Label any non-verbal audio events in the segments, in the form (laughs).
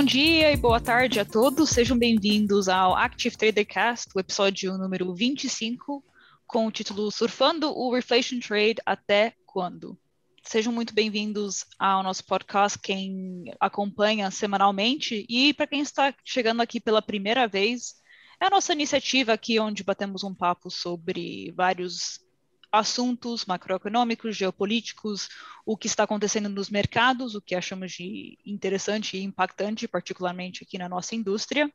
Bom dia e boa tarde a todos, sejam bem-vindos ao Active Trader Cast, o episódio número 25, com o título Surfando o Reflation Trade até quando? Sejam muito bem-vindos ao nosso podcast, quem acompanha semanalmente, e para quem está chegando aqui pela primeira vez, é a nossa iniciativa aqui onde batemos um papo sobre vários assuntos macroeconômicos, geopolíticos, o que está acontecendo nos mercados, o que achamos de interessante e impactante, particularmente aqui na nossa indústria.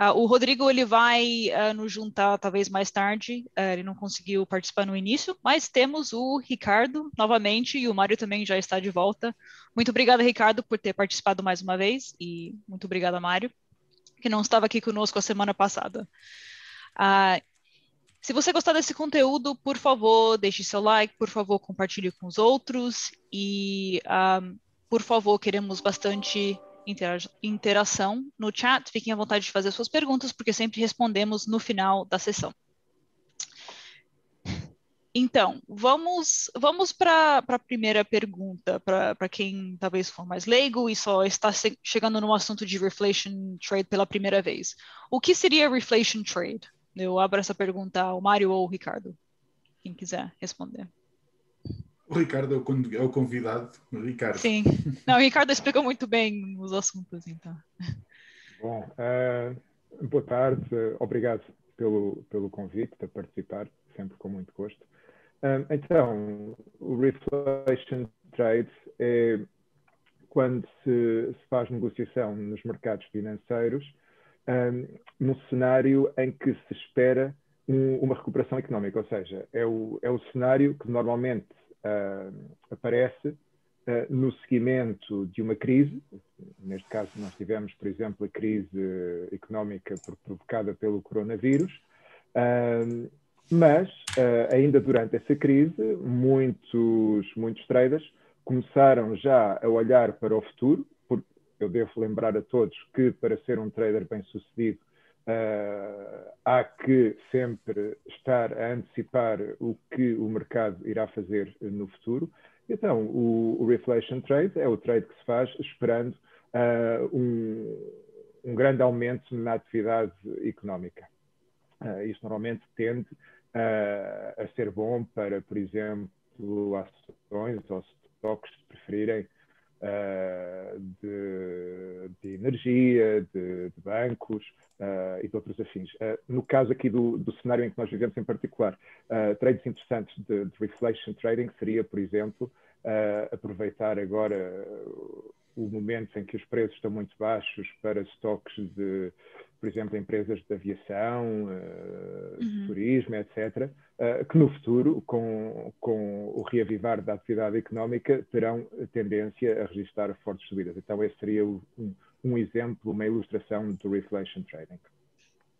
Uh, o Rodrigo ele vai uh, nos juntar talvez mais tarde, uh, ele não conseguiu participar no início, mas temos o Ricardo novamente e o Mário também já está de volta. Muito obrigada, Ricardo, por ter participado mais uma vez e muito obrigada, Mário, que não estava aqui conosco a semana passada. Se você gostar desse conteúdo, por favor, deixe seu like, por favor, compartilhe com os outros e, um, por favor, queremos bastante interação no chat. Fiquem à vontade de fazer suas perguntas, porque sempre respondemos no final da sessão. Então, vamos, vamos para a primeira pergunta, para quem talvez for mais leigo e só está chegando no assunto de reflation trade pela primeira vez. O que seria reflation trade? Eu abro essa pergunta ao Mário ou ao Ricardo, quem quiser responder. O Ricardo é o convidado. O Ricardo. Sim. Não, o Ricardo explicou muito bem os assuntos, então. Bom, uh, boa tarde. Obrigado pelo, pelo convite para participar, sempre com muito gosto. Uh, então, o Reflation Trade é quando se, se faz negociação nos mercados financeiros um, num cenário em que se espera um, uma recuperação económica, ou seja, é o, é o cenário que normalmente uh, aparece uh, no seguimento de uma crise. Neste caso, nós tivemos, por exemplo, a crise económica provocada pelo coronavírus. Uh, mas, ainda durante essa crise, muitos, muitos traders começaram já a olhar para o futuro, eu devo lembrar a todos que para ser um trader bem sucedido uh, há que sempre estar a antecipar o que o mercado irá fazer no futuro. Então, o, o reflation trade é o trade que se faz esperando uh, um, um, grande aumento na atividade económica. Uh, isto normalmente tende a ser bom para, por exemplo, ações ou stocks preferirem uh, de, de, energia, de, de bancos uh, e de outros afins. Uh, no caso aqui do, do, cenário em que nós vivemos em particular, trades interessantes de, de, reflation trading seria, por exemplo, aproveitar agora o momento em que os preços estão muito baixos para estoques de, por exemplo, empresas de aviação, uh, uhum. turismo, etc., uh, que no futuro, com, com o reavivar da atividade económica, terão tendência a registrar fortes subidas. Então, esse seria um, um exemplo, uma ilustração do reflation trading.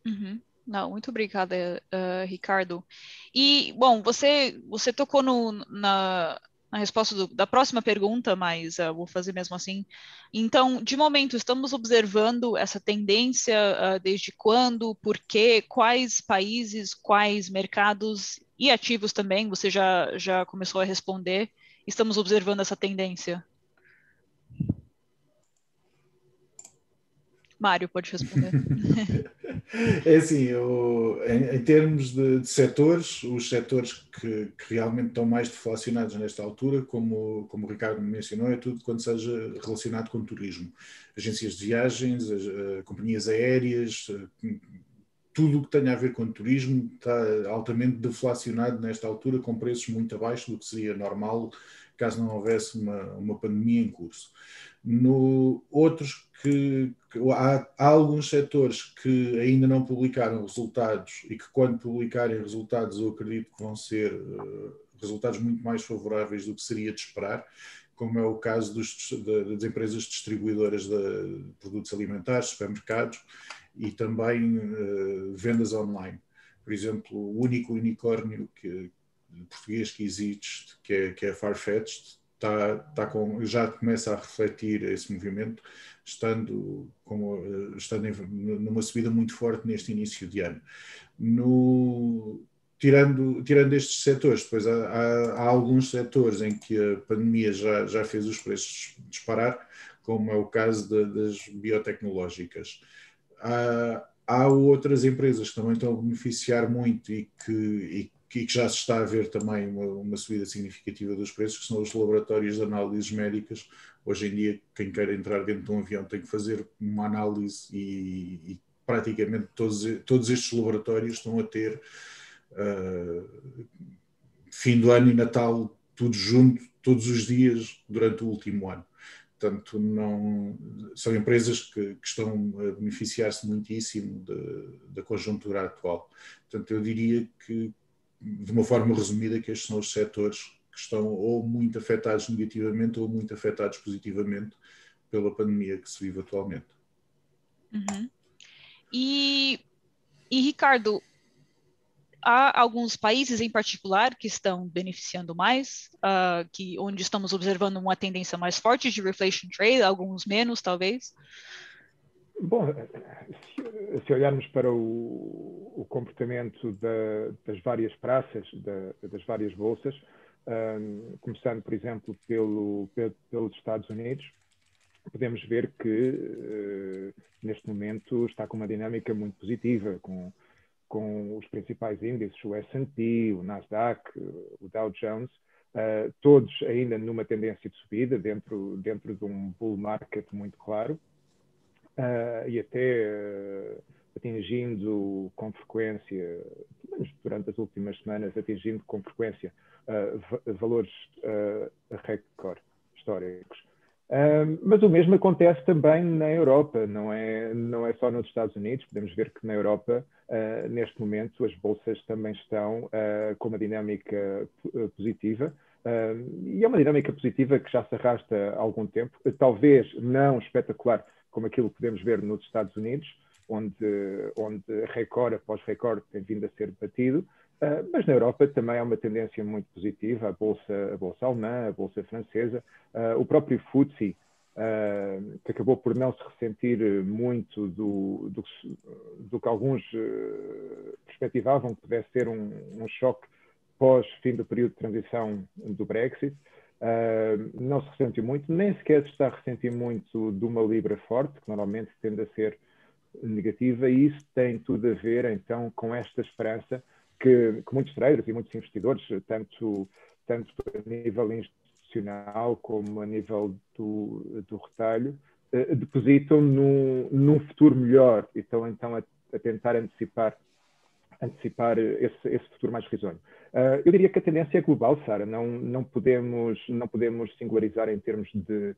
Uhum. Não, muito obrigada, uh, Ricardo. E, bom, você, você tocou no, na, na resposta do, da próxima pergunta, mas uh, vou fazer mesmo assim. Então, de momento, estamos observando essa tendência uh, desde quando, por quê, quais países, quais mercados e ativos também, você já, já começou a responder, estamos observando essa tendência? Mário, pode responder. (laughs) é assim, eu, em, em, termos de, de, setores, os setores que, que, realmente estão mais deflacionados nesta altura, como, como o Ricardo mencionou, é tudo quando seja relacionado com turismo. Agências de viagens, as, uh, companhias aéreas, uh, tudo o que tenha a ver com turismo está altamente deflacionado nesta altura, com preços muito abaixo do que seria normal caso não houvesse uma, uma pandemia em curso. No, outros que, que há, há, alguns setores que ainda não publicaram resultados e que quando publicarem resultados eu acredito que vão ser uh, resultados muito mais favoráveis do que seria de esperar, como é o caso dos, das empresas distribuidoras de produtos alimentares, supermercados e também uh, vendas online. Por exemplo, o único unicórnio que, português que existe, que é, que é Farfetched, está, está com, já começa a refletir esse movimento, estando, como estando em, numa subida muito forte neste início de ano. No, tirando, tirando estes setores, depois há, há, há, alguns setores em que a pandemia já, já fez os preços disparar, como é o caso de, das biotecnológicas. Há, há outras empresas que também estão a beneficiar muito e que, e que já se está a ver também uma, uma, subida significativa dos preços, que são os laboratórios de análises médicas. Hoje em dia, quem quer entrar dentro de um avião tem que fazer uma análise e, e praticamente todos, todos estes laboratórios estão a ter uh, fim do ano e Natal tudo junto, todos os dias durante o último ano. Portanto, não, são empresas que, que estão a beneficiar-se muitíssimo da conjuntura atual. Portanto, eu diria que, de uma forma resumida, que estes são os setores que estão ou muito afetados negativamente ou muito afetados positivamente pela pandemia que se vive atualmente. Uhum. E, e, Ricardo, há alguns países em particular que estão beneficiando mais, uh, que onde estamos observando uma tendência mais forte de reflation trade, alguns menos, talvez? Bom, se, se olharmos para o, o comportamento da, das várias praças, da, das várias bolsas, um, começando, por exemplo, pelo, pelo, pelos Estados Unidos, podemos ver que uh, neste momento está com uma dinâmica muito positiva, com com os principais índices, o S&P, o Nasdaq, o Dow Jones, uh, todos ainda numa tendência de subida, dentro, dentro de um bull market muito claro, uh, e até uh, atingindo com frequência, durante as últimas semanas, atingindo com frequência valores recorde históricos mas o mesmo acontece também na Europa, não é, não é só nos Estados Unidos. Podemos ver que na Europa, uh, neste momento, as bolsas também estão uh, com uma dinâmica positiva. e é uma dinâmica positiva que já se arrasta há algum tempo, talvez não espetacular como aquilo que podemos ver nos Estados Unidos, onde, onde recorde após recorde tem vindo a ser batido, Uh, mas na Europa também há uma tendência muito positiva, a bolsa, a bolsa alemã, a bolsa francesa, uh, o próprio FTSE, uh, que acabou por não se ressentir muito do, do, do que alguns perspectivavam que pudesse ser um, um choque pós-fim do período de transição do Brexit. Não se ressentiu muito, nem sequer se está a ressentir muito de uma libra forte, que normalmente tende a ser negativa, e isso tem tudo a ver então com esta esperança que, que muitos traders e muitos investidores, tanto, tanto a nível institucional como a nível do, do retalho, eh, depositam num, num futuro melhor e estão então a, a tentar antecipar antecipar esse, esse, futuro mais risonho. Uh, eu diria que a tendência é global, Sara. Não, não, podemos, não podemos singularizar em termos de,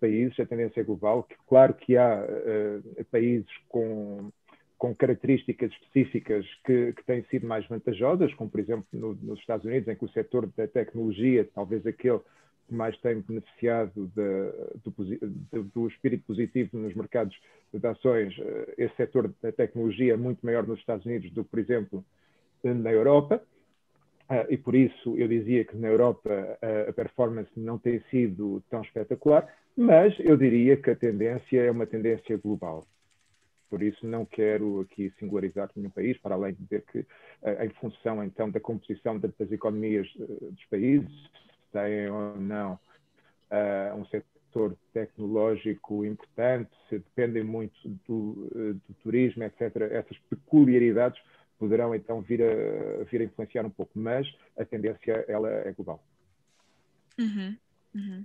países. A tendência é global. Que, claro que há uh, países com com características específicas que, que, têm sido mais vantajosas, como por exemplo no, nos Estados Unidos, em que o setor da tecnologia, talvez aquele que mais tem beneficiado de, do, do, espírito positivo nos mercados de ações, eh, esse setor da tecnologia é muito maior nos Estados Unidos do que, por exemplo, na Europa. Uh, e por isso eu dizia que na Europa uh, a performance não tem sido tão espetacular, mas eu diria que a tendência é uma tendência global. Por isso, não quero aqui singularizar nenhum país, para além de dizer que, eh, em função então da composição das economias eh, dos países, têm ou não uh, um setor tecnológico importante, se dependem muito do, do, turismo, etc., essas peculiaridades poderão então vir a, vir a influenciar um pouco, mas a tendência ela é global. Uhum, uhum.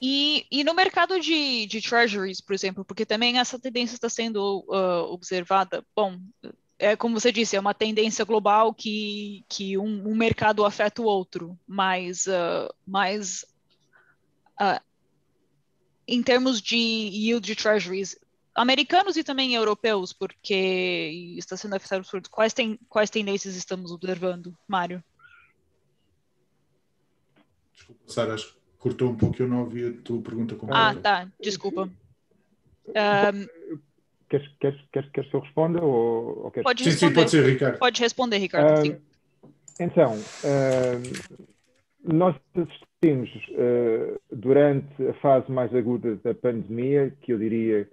E, e no mercado de, de treasuries, por exemplo, porque também essa tendência está sendo uh, observada, bom, é como você disse, é uma tendência global que, que um, um mercado afeta o outro, mas, uh, mas uh, em termos de yield de treasuries, americanos e também europeus, porque está sendo afetado por quais, tem, quais tendências estamos observando, Mário? Desculpa, Sara, acho cortou um pouco, eu não ouvi a tua pergunta completa. Ah, tá, desculpa. Um, queres, queres, queres, queres que eu responda? Ou, ou queres... Pode sim, sim, pode ser, Ricardo. Pode responder, Ricardo. Uh, então, uh, nós assistimos uh, durante a fase mais aguda da pandemia, que eu diria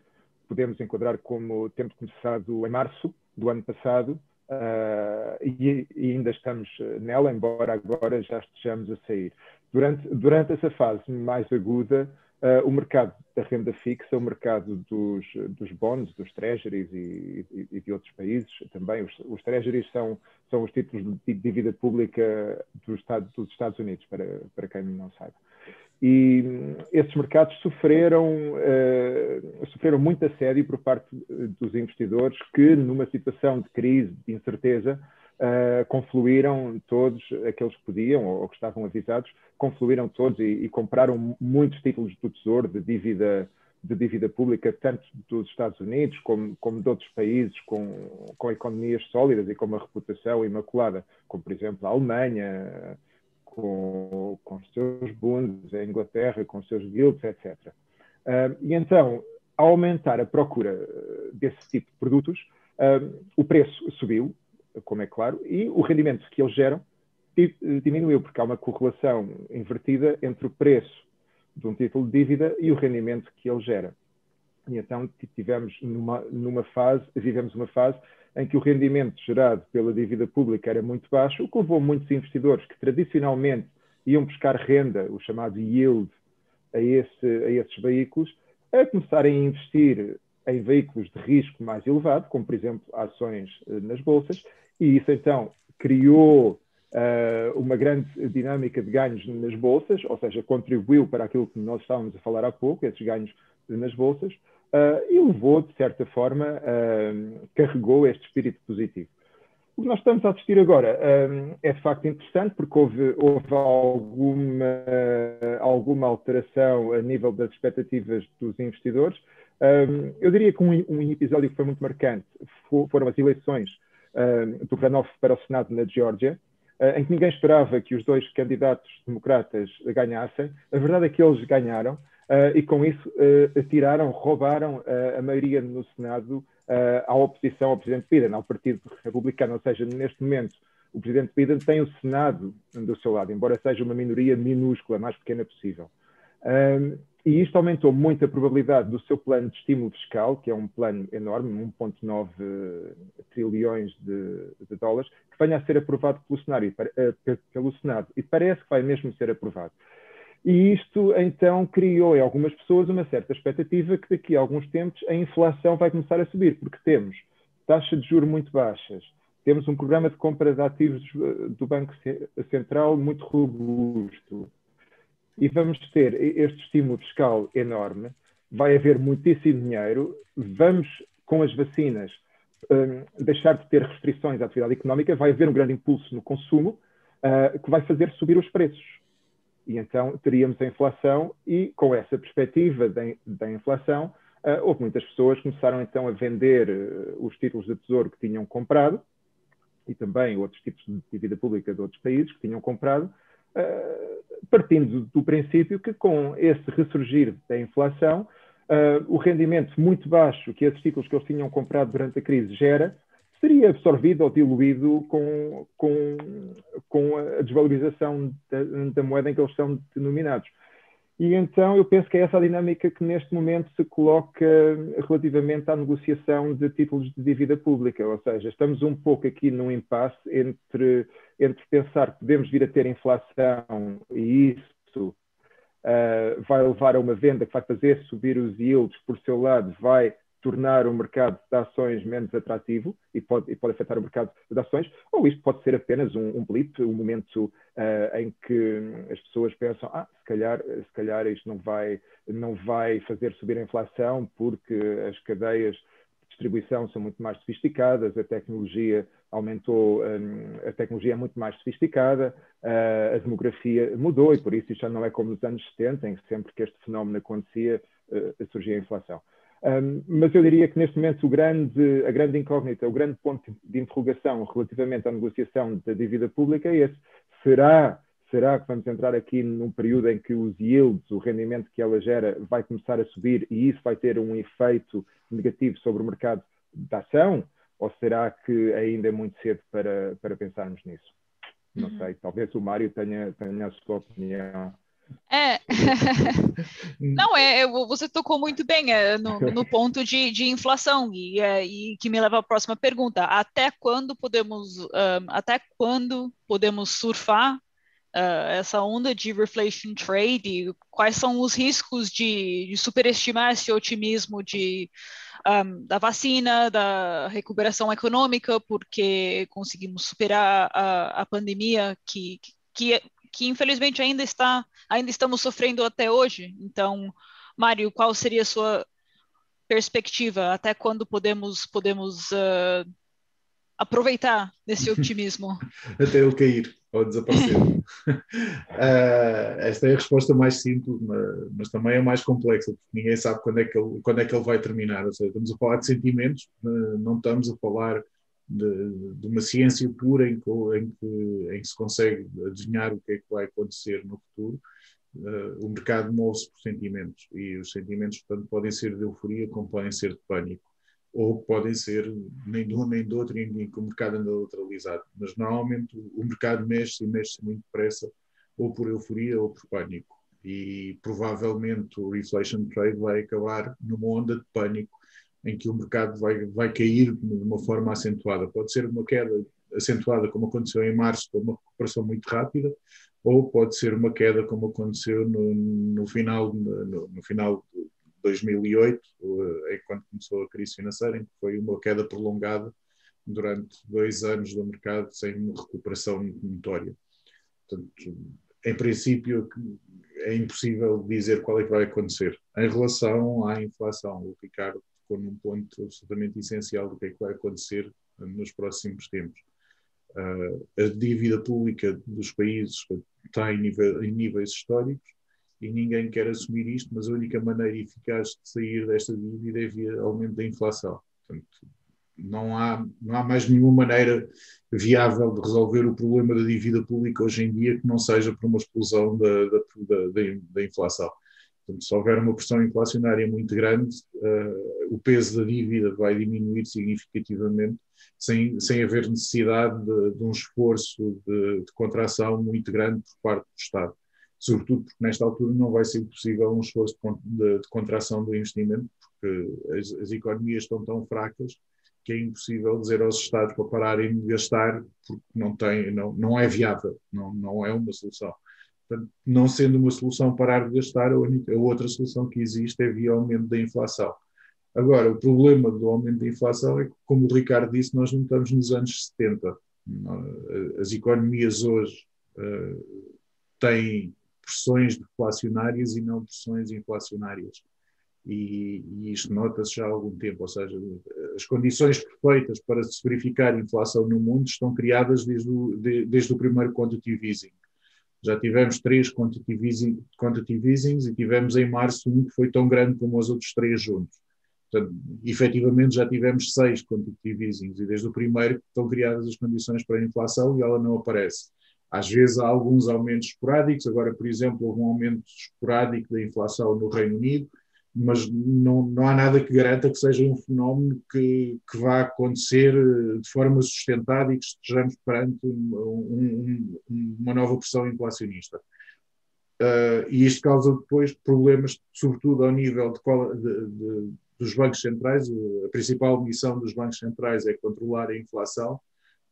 podemos enquadrar como tendo começado em março do ano passado uh, e, e, ainda estamos nela, embora agora já estejamos a sair. Durante, durante essa fase mais aguda, Uh, o mercado da renda fixa, o mercado dos, dos bonds, dos treasuries e, e, e de outros países também. Os, os, treasuries são, são os títulos de dívida pública do Estado, dos Estados Unidos, para, para quem não sabe. E hum, esses mercados sofreram, uh, sofreram muito assédio por parte dos investidores que, numa situação de crise, de incerteza, uh, confluíram todos aqueles que podiam ou, que estavam avisados, confluíram todos e, e, compraram muitos títulos do Tesouro de dívida, de dívida pública, tanto dos Estados Unidos como, como de outros países com, com economias sólidas e com uma reputação imaculada, como por exemplo a Alemanha, com, com os seus bunds, a Inglaterra com os seus guilds, etc. Uh, e então, ao aumentar a procura desse tipo de produtos, o preço subiu, como é claro, e o rendimento que eles geram diminuiu, porque há uma correlação invertida entre o preço de um título de dívida e o rendimento que ele gera. E então tivemos numa, numa fase, vivemos uma fase em que o rendimento gerado pela dívida pública era muito baixo, o que levou muitos investidores que tradicionalmente iam buscar renda, o chamado yield, a, esse, a esses veículos, a começarem a investir em veículos de risco mais elevado, como por exemplo ações eh, nas bolsas, e isso então criou uh, uma grande dinâmica de ganhos nas bolsas, ou seja, contribuiu para aquilo que nós estávamos a falar há pouco, esses ganhos nas bolsas, uh, e levou, de certa forma, uh, carregou este espírito positivo. O que nós estamos a assistir agora um, é de facto interessante porque houve, houve alguma, alguma alteração a nível das expectativas dos investidores. Um, eu diria que um, um, episódio que foi muito marcante foram as eleições uh, do runoff para o Senado na Geórgia, uh, em que ninguém esperava que os dois candidatos democratas ganhassem. A verdade é que eles ganharam uh, e, com isso, tiraram, roubaram a maioria no Senado à oposição ao Presidente Biden, ao Partido Republicano. Ou seja, neste momento, o Presidente Biden tem o Senado do seu lado, embora seja uma minoria minúscula, mais pequena possível. E isto aumentou muito a probabilidade do seu plano de estímulo fiscal, que é um plano enorme, 1,9 trilhões de, de, dólares, que venha a ser aprovado pelo, cenário, eh, pelo Senado. E parece que vai mesmo ser aprovado. E isto, então, criou em algumas pessoas uma certa expectativa que daqui a alguns tempos a inflação vai começar a subir, porque temos taxas de juros muito baixas, temos um programa de compra de ativos eh, do Banco Central muito robusto, e vamos ter este estímulo fiscal enorme, vai haver muitíssimo dinheiro, vamos, com as vacinas, um, deixar de ter restrições à atividade económica, vai haver um grande impulso no consumo, uh, que vai fazer subir os preços. E então teríamos a inflação, e com essa perspectiva da inflação, uh, houve muitas pessoas que começaram então a vender uh, os títulos de tesouro que tinham comprado, e também outros tipos de dívida pública de outros países que tinham comprado, partindo do princípio que com esse ressurgir da inflação, uh, o rendimento muito baixo que esses títulos que eles tinham comprado durante a crise gera, seria absorvido ou diluído com, com, com a desvalorização da, da moeda em que eles são denominados. E então eu penso que é essa a dinâmica que neste momento se coloca relativamente à negociação de títulos de dívida pública, ou seja, estamos um pouco aqui num impasse entre, entre pensar que podemos vir a ter inflação e isso uh, vai levar a uma venda que vai fazer subir os yields, por seu lado, vai tornar o mercado de ações menos atrativo e pode, e pode afetar o mercado de ações, ou isto pode ser apenas um, um blip, um momento uh, em que as pessoas pensam, ah, se calhar, se calhar isto não vai, não vai fazer subir a inflação porque as cadeias de distribuição são muito mais sofisticadas, a tecnologia aumentou, um, a tecnologia é muito mais sofisticada, uh, a demografia mudou e por isso isto já não é como nos anos 70, em que sempre que este fenómeno acontecia, uh, surgia a inflação. Um, mas eu diria que neste momento grande, a grande incógnita, o grande ponto de interrogação relativamente à negociação da dívida pública é esse. Será, será que vamos entrar aqui num período em que os yields, o rendimento que ela gera, vai começar a subir e isso vai ter um efeito negativo sobre o mercado da ação? Ou será que ainda é muito cedo para, para pensarmos nisso? Não uhum. sei, talvez o Mário tenha, tenha a sua opinião É. (laughs) Não, é, é, você tocou muito bem é, no, (laughs) no, ponto de, de inflação, e, é, e, que me leva à próxima pergunta. Até quando podemos, um, até quando podemos surfar uh, essa onda de reflation trade? Quais são os riscos de, de superestimar esse otimismo de, um, da vacina, da recuperação econômica, porque conseguimos superar a, a pandemia que, que que infelizmente ainda está, ainda estamos sofrendo até hoje. Então, Mário, qual seria a sua perspectiva? Até quando podemos podemos uh, aproveitar desse (laughs) otimismo? até ele cair ou desaparecer. uh, (laughs) esta é a resposta mais simples, mas, mas, também é mais complexa, porque ninguém sabe quando é que ele, quando é que ele vai terminar. Ou seja, estamos a falar de sentimentos, não estamos a falar de, de uma ciência pura em que, em, que, em que se consegue adivinhar o que é que vai acontecer no futuro, uh, o mercado move-se por sentimentos e os sentimentos, portanto, podem ser de euforia como podem ser de pânico ou podem ser nem de um nem do outro em que o mercado anda neutralizado. Mas normalmente o mercado mexe e mexe muito depressa ou por euforia ou por pânico. E provavelmente o reflation trade vai acabar numa onda de pânico em que o mercado vai, vai cair de uma forma acentuada. Pode ser uma queda acentuada, como aconteceu em março, com uma recuperação muito rápida, ou pode ser uma queda, como aconteceu no, no final, no, no, final de 2008, é quando começou a crise financeira, em que foi uma queda prolongada durante dois anos do mercado sem recuperação notória. Portanto, em princípio, é impossível dizer qual é que vai acontecer. Em relação à inflação, o Ricardo tocou num ponto absolutamente essencial do que é que vai acontecer nos próximos tempos. Uh, a dívida pública dos países está em, nível, em, níveis históricos e ninguém quer assumir isto, mas a única maneira eficaz de sair desta dívida é via aumento da inflação. Portanto, não há, não há mais nenhuma maneira viável de resolver o problema da dívida pública hoje em dia que não seja por uma explosão da, da, da, da inflação. Portanto, se houver uma pressão inflacionária muito grande, uh, o peso da dívida vai diminuir significativamente, sem, sem haver necessidade de, de um esforço de, de, contração muito grande por parte do Estado. Sobretudo porque nesta altura não vai ser possível um esforço de, de contração do investimento, porque as, as economias estão tão fracas que é impossível dizer aos Estados para pararem de gastar, porque não, tem, não, não é viável, não, não é uma solução. Portanto, não sendo uma solução parar de gastar, a, única, a outra solução que existe é via aumento da inflação. Agora, o problema do aumento da inflação é que, como o Ricardo disse, nós não estamos nos anos 70. As economias hoje uh, têm pressões deflacionárias e não pressões inflacionárias. E, e isto nota-se já há algum tempo, ou seja, as condições perfeitas para se verificar inflação no mundo estão criadas desde o, de, desde o primeiro quantitative easing já tivemos três quantitative, easing, quantitative easings e tivemos em março um que foi tão grande como os outros três juntos. Portanto, efetivamente já tivemos seis quantitative easings e desde o primeiro estão criadas as condições para a inflação e ela não aparece. Às vezes há alguns aumentos esporádicos, agora, por exemplo, houve um aumento esporádico da inflação no Reino Unido, mas não, não há nada que garanta que seja um fenómeno que, que vá acontecer eh, de forma sustentada e que estejamos perante um, um, uma nova pressão inflacionista. Uh, e isto causa depois problemas, sobretudo ao nível de, de, de, dos bancos centrais. A principal missão dos bancos centrais é controlar a inflação,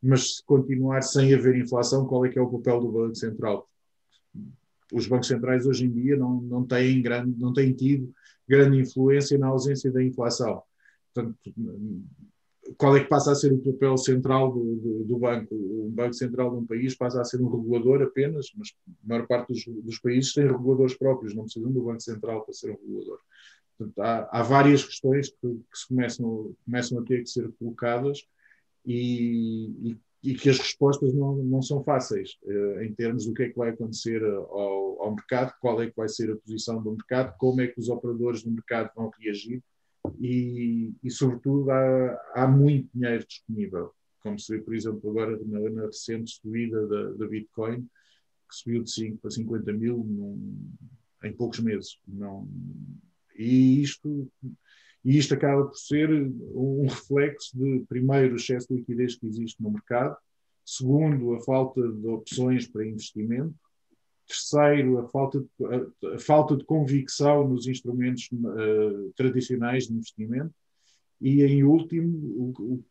mas se continuar sem haver inflação, qual é que é o papel do Banco Central? Os bancos centrais hoje em dia não, não, têm, grande, não têm tido grande influência na ausência da inflação. Portanto, qual é que passa a ser o papel central do, do, do, banco? O Banco Central de um país passa a ser um regulador apenas, mas a maior parte dos, dos países tem reguladores próprios, não precisam do Banco Central para ser um regulador. Portanto, há, há, várias questões que, que, se começam, começam a ter que ser colocadas e, e, e que as respostas não, não são fáceis uh, em termos do que é que vai acontecer ao, ao, mercado, qual é que vai ser a posição do mercado, como é que os operadores do mercado vão reagir e, e sobretudo, há, há, muito dinheiro disponível, como se vê, por exemplo, agora na, na recente subida da, da, Bitcoin, que subiu de 5 para 50 mil num, em poucos meses. Não, e isto e isto acaba por ser um reflexo de, primeiro, o excesso de liquidez que existe no mercado, segundo, a falta de opções para investimento, terceiro, a falta de, a, a falta de convicção nos instrumentos uh, tradicionais de investimento. E, em último, o, o,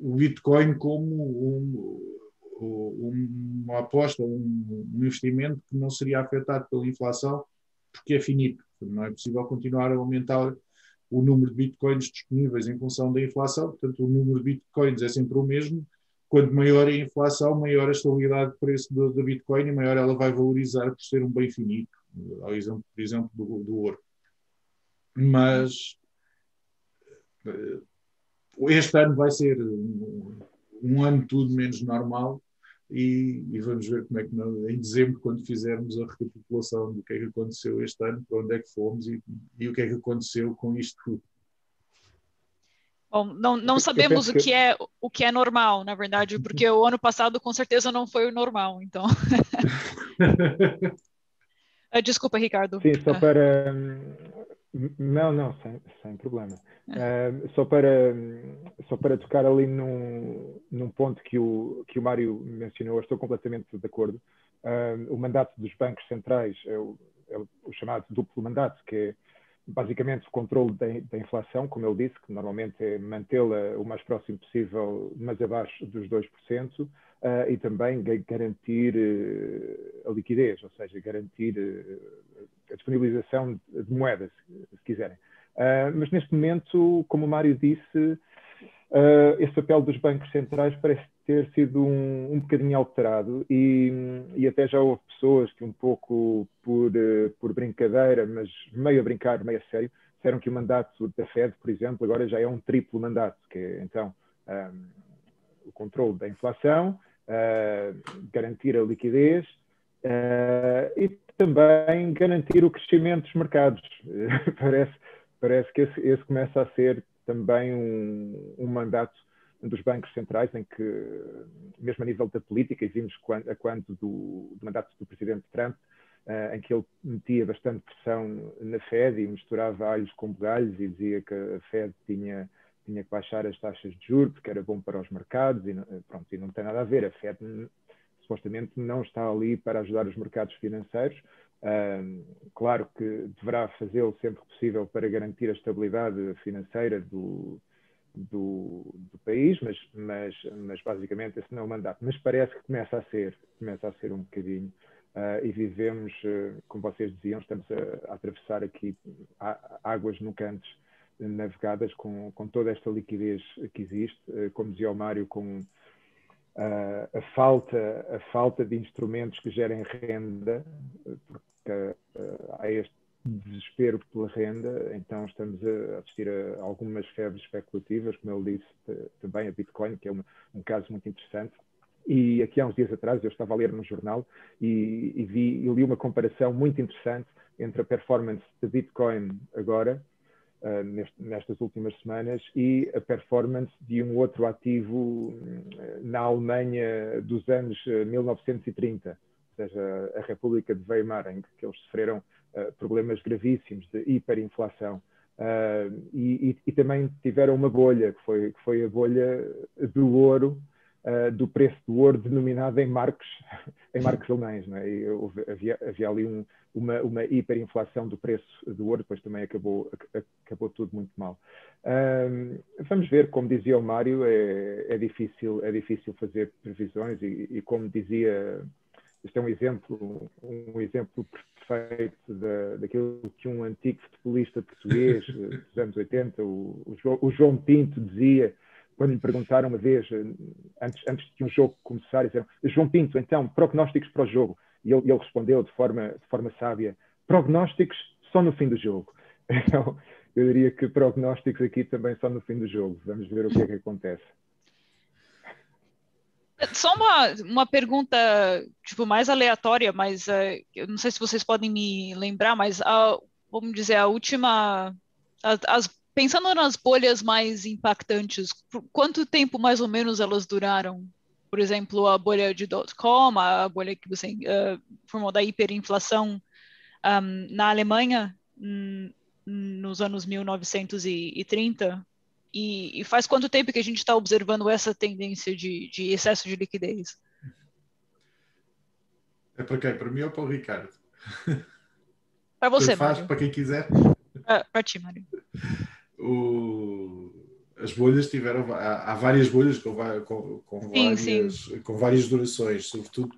o Bitcoin como um, um, uma aposta, um, um investimento que não seria afetado pela inflação, porque é finito. Não é possível continuar a aumentar o número de bitcoins disponíveis em função da inflação, portanto, o número de bitcoins é sempre o mesmo. Quanto maior a inflação, maior a estabilidade de preço do bitcoin e maior ela vai valorizar por ser um bem finito, ao exemplo, por exemplo, do, do ouro. Mas eh, este ano vai ser um, um ano tudo menos normal e, e, vamos ver como é que em dezembro, quando fizermos a recapitulação do que é que aconteceu este ano, para onde é que fomos e, e o que é que aconteceu com isto tudo. Bom, não, não sabemos o que, é o que é normal, na verdade, (laughs) porque o ano passado com certeza não foi o normal, então. (laughs) Ah, desculpa, Ricardo. Sim, só ah. para não, não, sem, sem problema. Uh, só, para, só para tocar ali num, num ponto que o, que o Mário mencionou, estou completamente de acordo. Uh, o mandato dos bancos centrais é o, é o, chamado duplo mandato, que é basicamente o controle da, da inflação, como ele disse, que normalmente é mantê-la o mais próximo possível, mas abaixo dos 2%, uh, e também garantir a liquidez, ou seja, garantir a disponibilização de moedas, se quiserem. Uh, mas neste momento, como o Mário disse, uh, esse papel dos bancos centrais parece ter sido um, um bocadinho alterado e, e, até já houve pessoas que um pouco por, uh, por brincadeira, mas meio a brincar, meio a sério, disseram que o mandato da Fed, por exemplo, agora já é um triplo mandato, que é então um, o controle da inflação, garantir a liquidez e também garantir o crescimento dos mercados. (laughs) parece, parece que esse, esse, começa a ser também um, um, mandato dos bancos centrais, em que, mesmo a nível da política, e vimos quando, a quando do, do mandato do presidente Trump, uh, em que ele metia bastante pressão na Fed e misturava alhos com bugalhos e dizia que a Fed tinha, tinha que baixar as taxas de juros, porque era bom para os mercados, e, pronto, e não tem nada a ver. A Fed supostamente não está ali para ajudar os mercados financeiros. Uh, claro que deverá fazê-lo sempre que possível para garantir a estabilidade financeira do, do, do, país, mas, mas, mas basicamente esse não é o mandato. Mas parece que começa a ser, começa a ser um bocadinho. Uh, e vivemos, uh, como vocês diziam, estamos a, a atravessar aqui águas nunca antes navegadas com, com toda esta liquidez que existe, uh, como dizia o Mário, com a, falta, a falta de instrumentos que gerem renda, porque uh, há este desespero pela renda, então estamos a assistir a algumas febres especulativas, como ele disse também a Bitcoin, que é um, um caso muito interessante. E aqui há uns dias atrás eu estava a ler no jornal e, e vi e li uma comparação muito interessante entre a performance da Bitcoin agora uh, neste, nestas últimas semanas e a performance de um outro ativo uh, na Alemanha dos anos 1930, ou seja, a República de Weimar, em que eles sofreram uh, problemas gravíssimos de hiperinflação. E, e, e, também tiveram uma bolha, que foi, que foi a bolha do ouro, uh, do preço do ouro denominado em marcos, (laughs) em marcos alemães. Não é? e houve, havia, havia ali um, uma, uma hiperinflação do preço do ouro, depois também acabou, acabou tudo muito mal. Um, vamos ver, como dizia o Mário, é, é, difícil, é difícil fazer previsões e, e como dizia, este é um exemplo, um exemplo perfeito da, daquilo que um antigo futebolista português dos anos 80, o, o João Pinto, dizia quando lhe perguntaram uma vez, antes, antes de um jogo começar, disseram, João Pinto, então, prognósticos para o jogo. E ele, ele respondeu de forma, de forma sábia: prognósticos só no fim do jogo. (laughs) Então, eu diria que prognósticos aqui também só no fim do jogo. Vamos ver o que é que acontece. Só uma, uma pergunta tipo mais aleatória, mas uh, eu não sei se vocês podem me lembrar, mas a, vamos dizer a última, as, as, pensando nas bolhas mais impactantes, quanto tempo mais ou menos elas duraram? por exemplo, a bolha de dot-com, a bolha que você uh, formou da hiperinflação um, na Alemanha um, nos anos 1930. E, e, faz quanto tempo que a gente está observando essa tendência de, de, excesso de liquidez? É para quem? Para mim ou para o Ricardo? Para você, faz, Para quem quiser. Para ti, Mário. O as bolhas tiveram há, há várias bolhas com, com, com sim, várias, sim. com várias durações, sobretudo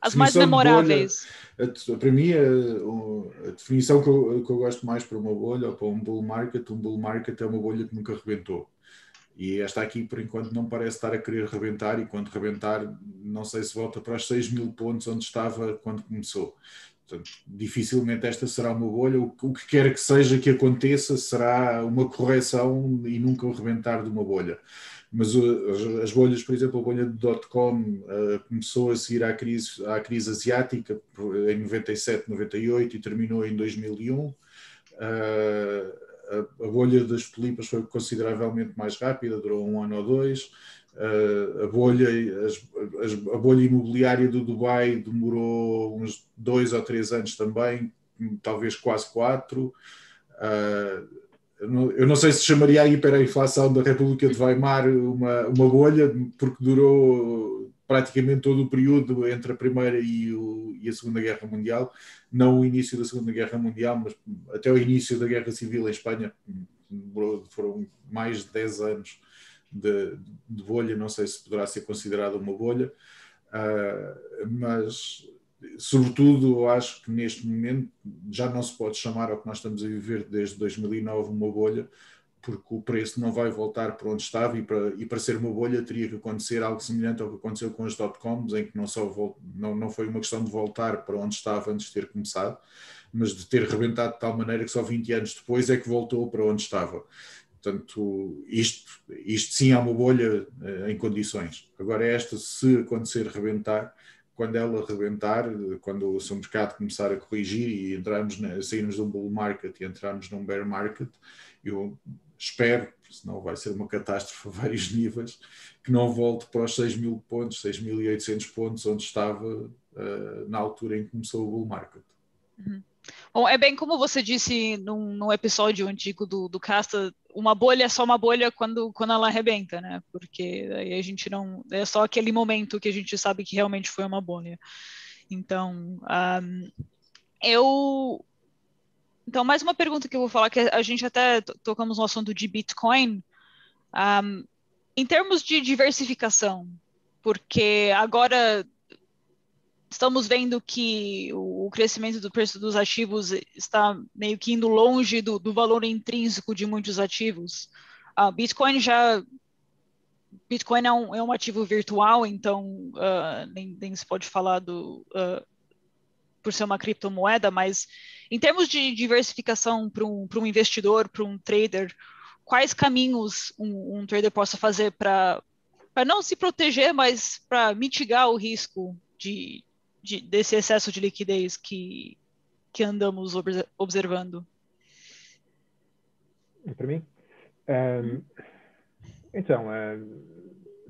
as mais memoráveis. Bolha, a, para mim, a, a definição que eu, que eu, gosto mais para uma bolha ou para um bull market, um bull market é uma bolha que nunca rebentou. E esta aqui, por enquanto, não parece estar a querer rebentar, e quando rebentar, não sei se volta para os 6 mil pontos onde estava quando começou. Portanto, dificilmente esta será uma bolha. O, que quer que seja que aconteça será uma correção e nunca o rebentar de uma bolha. Mas uh, as, as, bolhas, por exemplo, a bolha do dot-com uh, começou a seguir à crise, à crise asiática em 97, 98 e terminou em 2001. Uh, a, bolha das polipas foi consideravelmente mais rápida, durou um ano ou dois. A, bolha, a bolha imobiliária do Dubai demorou uns dois ou três anos também, talvez quase quatro. Uh, eu, não, sei se chamaria a hiperinflação da República de Weimar uma, uma bolha, porque durou praticamente todo o período entre a Primeira e, o, e, a Segunda Guerra Mundial, não o início da Segunda Guerra Mundial, mas até o início da Guerra Civil em Espanha, foram mais de 10 anos de, de, bolha, não sei se poderá ser considerada uma bolha, uh, mas sobretudo acho que neste momento já não se pode chamar ao que nós estamos a viver desde 2009 uma bolha, porque o preço não vai voltar para onde estava e para, e para ser uma bolha teria que acontecer algo semelhante ao que aconteceu com as dot-coms, em que não, só não, não foi uma questão de voltar para onde estava antes de ter começado, mas de ter rebentado de tal maneira que só 20 anos depois é que voltou para onde estava. Portanto, isto, isto sim é uma bolha uh, em condições. Agora, esta, se acontecer rebentar, quando ela rebentar, quando o seu mercado começar a corrigir e entrarmos na, sairmos de um bull market e entrarmos num bear market, eu espero, senão vai ser uma catástrofe a vários (laughs) níveis, que não volte para os 6 mil pontos, 6.800 pontos, onde estava uh, na altura em que começou o bull market. Uhum. Bom, é bem como você disse num, num episódio antigo do, do Casta, uma bolha é só uma bolha quando, quando ela arrebenta, né? Porque aí a gente não. É só aquele momento que a gente sabe que realmente foi uma bolha. Então, um, eu. Então, mais uma pergunta que eu vou falar, que a gente até tocamos no assunto de Bitcoin. Um, em termos de diversificação, porque agora estamos vendo que o crescimento do preço dos ativos está meio que indo longe do, do valor intrínseco de muitos ativos. A Bitcoin já Bitcoin é um, é um ativo virtual, então uh, nem, nem, se pode falar do uh, por ser uma criptomoeda, mas em termos de diversificação para um, um investidor, para um trader, quais caminhos um, um trader possa fazer para não se proteger, mas para mitigar o risco de, de, desse excesso de liquidez que, que andamos observando? Para mim? Um, então, um,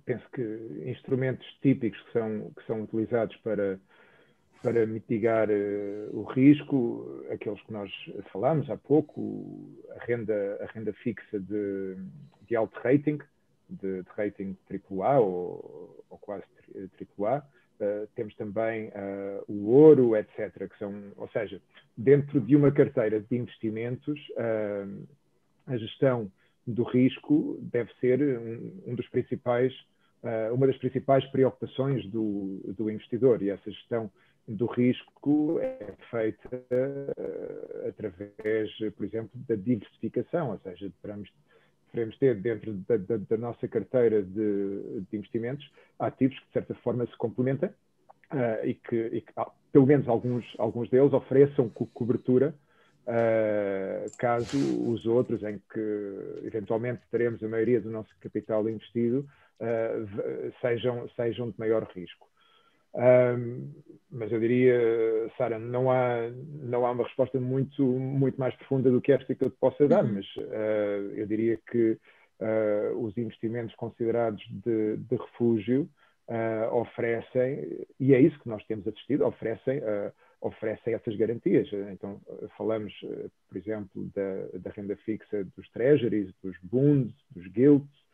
penso que instrumentos típicos que são, que são utilizados para, para mitigar uh, o risco, aqueles que nós falámos há pouco, a renda, a renda fixa de, de alto rating, de, de rating AAA ou, ou quase AAA, Uh, temos também uh, o ouro, etc., que são, ou seja, dentro de uma carteira de investimentos, uh, a gestão do risco deve ser um, um dos principais, uma das principais preocupações do, do, investidor e essa gestão do risco é feita através, por exemplo, da diversificação, ou seja, esperamos queremos ter dentro da, da, da nossa carteira de, de, investimentos ativos que, de certa forma, se complementem uh, e, que, e que, ah, pelo menos, alguns, alguns deles ofereçam co cobertura uh, caso os outros, em que eventualmente teremos a maioria do nosso capital investido, uh, sejam, sejam de maior risco. Um, mas eu diria, Sara, não há, não há uma resposta muito, muito mais profunda do que esta que eu te possa dar, uhum. mas uh, eu diria que uh, os investimentos considerados de, de refúgio uh, oferecem, e é isso que nós temos assistido, oferecem, oferecem essas garantias. Então, falamos, por exemplo, da, da renda fixa dos treasuries, dos bonds, dos guilds,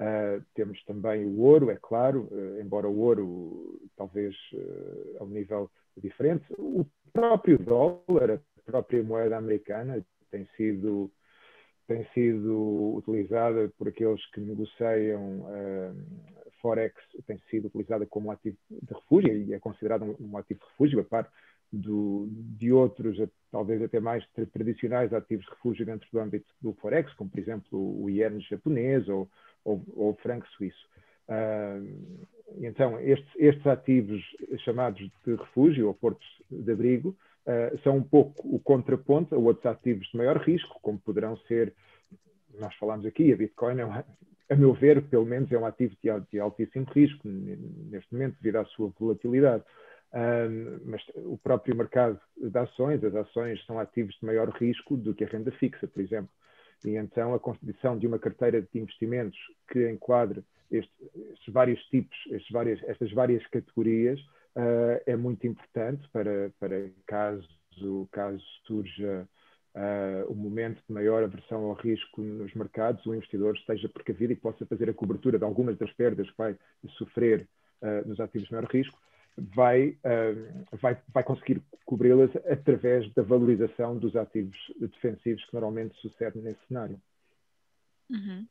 Uh, temos também o ouro, é claro, uh, embora o ouro, talvez uh, ao nível diferente. O próprio dólar, a própria moeda americana, tem sido tem sido utilizada por aqueles que negociam Forex, tem sido utilizada como ativo de refúgio e é considerada um, um ativo de refúgio, a par do, de outros, talvez até mais tradicionais ativos de refúgio dentro do âmbito do Forex, como por exemplo o iene japonês ou, ou, ou franco suíço. Uh, então, estes, estes, ativos chamados de refúgio ou portos de abrigo uh, são um pouco o contraponto a outros ativos de maior risco, como poderão ser, nós falamos aqui, a Bitcoin é um, a meu ver, pelo menos é um ativo de, de altíssimo risco neste momento, devido à sua volatilidade. Mas o próprio mercado de ações, as ações são ativos de maior risco do que a renda fixa, por exemplo. E então a constituição de uma carteira de investimentos que enquadre este, estes vários tipos, estes várias, estas várias categorias, uh, é muito importante para, para caso, caso surja uh, um momento de maior aversão ao risco nos mercados, o investidor esteja precavido e possa fazer a cobertura de algumas das perdas que vai sofrer uh, nos ativos de maior risco, vai, vai, vai conseguir cobri-las através da valorização dos ativos defensivos que normalmente sucede nesse cenário. Uhum.